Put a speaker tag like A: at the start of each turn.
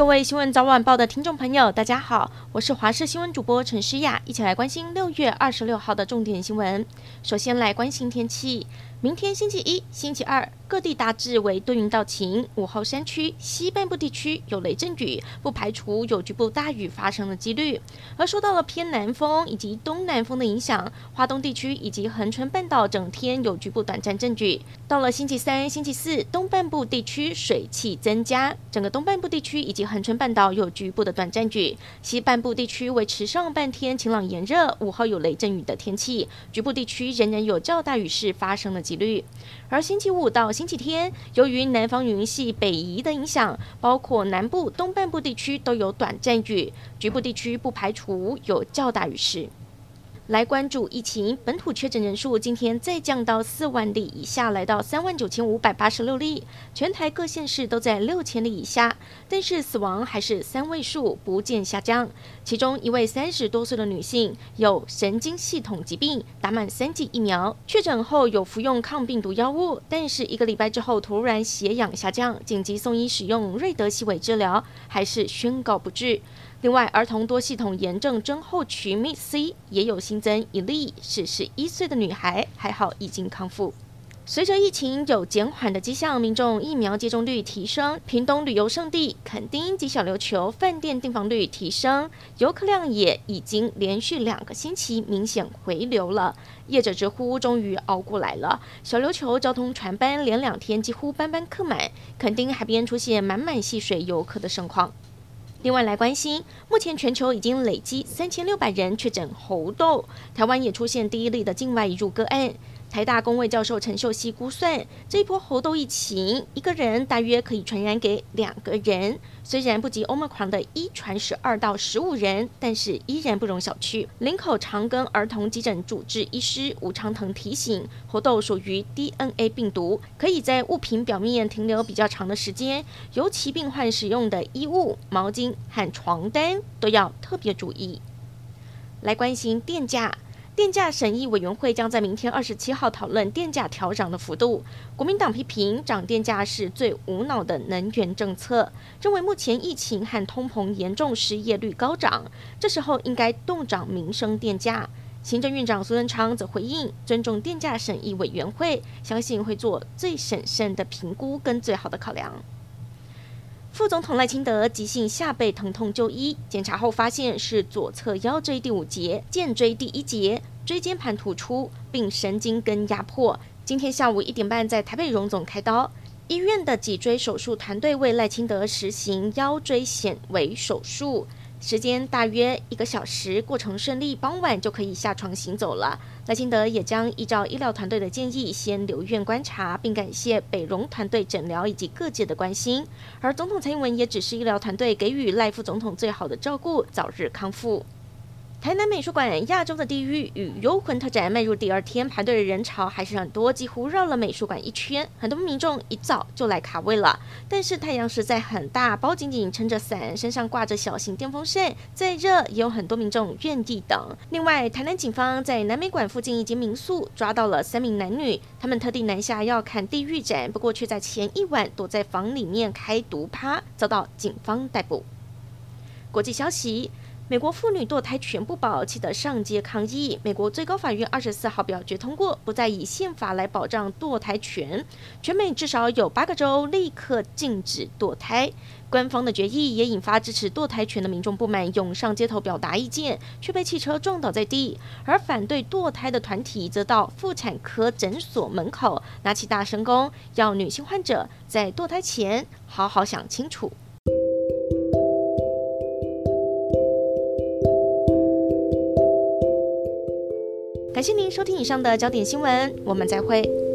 A: 各位新闻早晚报的听众朋友，大家好，我是华视新闻主播陈诗雅，一起来关心六月二十六号的重点新闻。首先来关心天气。明天星期一、星期二，各地大致为多云到晴。午后山区、西半部地区有雷阵雨，不排除有局部大雨发生的几率。而受到了偏南风以及东南风的影响，华东地区以及恒春半岛整天有局部短暂阵雨。到了星期三、星期四，东半部地区水汽增加，整个东半部地区以及恒春半岛有局部的短暂雨。西半部地区维持上半天晴朗炎热，午后有雷阵雨的天气，局部地区仍然有较大雨势发生的几率，而星期五到星期天，由于南方云系北移的影响，包括南部、东半部地区都有短暂雨，局部地区不排除有较大雨势。来关注疫情，本土确诊人数今天再降到四万例以下，来到三万九千五百八十六例，全台各县市都在六千例以下，但是死亡还是三位数，不见下降。其中一位三十多岁的女性有神经系统疾病，打满三剂疫苗，确诊后有服用抗病毒药物，但是一个礼拜之后突然血氧下降，紧急送医使用瑞德西韦治疗，还是宣告不治。另外，儿童多系统炎症症候群 （MIS-C） 也有新增一例，是十一岁的女孩，还好已经康复。随着疫情有减缓的迹象，民众疫苗接种率提升，屏东旅游胜地垦丁及小琉球饭店订房率提升，游客量也已经连续两个星期明显回流了。业者直呼终于熬过来了。小琉球交通船班连两天几乎班班客满，垦丁海边出现满满戏水游客的盛况。另外来关心，目前全球已经累积三千六百人确诊猴痘，台湾也出现第一例的境外入个案。台大公卫教授陈秀熙估算，这一波猴痘疫情，一个人大约可以传染给两个人。虽然不及 Omicron 的一传十二到十五人，但是依然不容小觑。林口长庚儿童急诊主治医师吴昌腾提醒，猴痘属于 DNA 病毒，可以在物品表面停留比较长的时间，尤其病患使用的衣物、毛巾和床单都要特别注意。来关心电价。电价审议委员会将在明天二十七号讨论电价调涨的幅度。国民党批评涨电价是最无脑的能源政策，认为目前疫情和通膨严重，失业率高涨，这时候应该冻涨民生电价。行政院长苏贞昌则回应，尊重电价审议委员会，相信会做最审慎的评估跟最好的考量。副总统赖清德急性下背疼痛就医，检查后发现是左侧腰椎第五节、荐椎第一节，椎间盘突出，并神经根压迫。今天下午一点半在台北荣总开刀，医院的脊椎手术团队为赖清德实行腰椎显微手术。时间大约一个小时，过程顺利，傍晚就可以下床行走了。赖清德也将依照医疗团队的建议，先留院观察，并感谢北荣团队诊疗以及各界的关心。而总统蔡英文也指示医疗团队给予赖副总统最好的照顾，早日康复。台南美术馆《亚洲的地狱与幽魂》特展迈入第二天，排队的人潮还是很多，几乎绕了美术馆一圈。很多民众一早就来卡位了，但是太阳实在很大，包紧紧撑着伞，身上挂着小型电风扇，再热也有很多民众愿意等。另外，台南警方在南美馆附近一间民宿抓到了三名男女，他们特地南下要看地狱展，不过却在前一晚躲在房里面开毒趴，遭到警方逮捕。国际消息。美国妇女堕胎权不保，气得上街抗议。美国最高法院二十四号表决通过，不再以宪法来保障堕胎权。全美至少有八个州立刻禁止堕胎。官方的决议也引发支持堕胎权的民众不满，涌上街头表达意见，却被汽车撞倒在地。而反对堕胎的团体则到妇产科诊所门口拿起大声公，要女性患者在堕胎前好好想清楚。感谢您收听以上的焦点新闻，我们再会。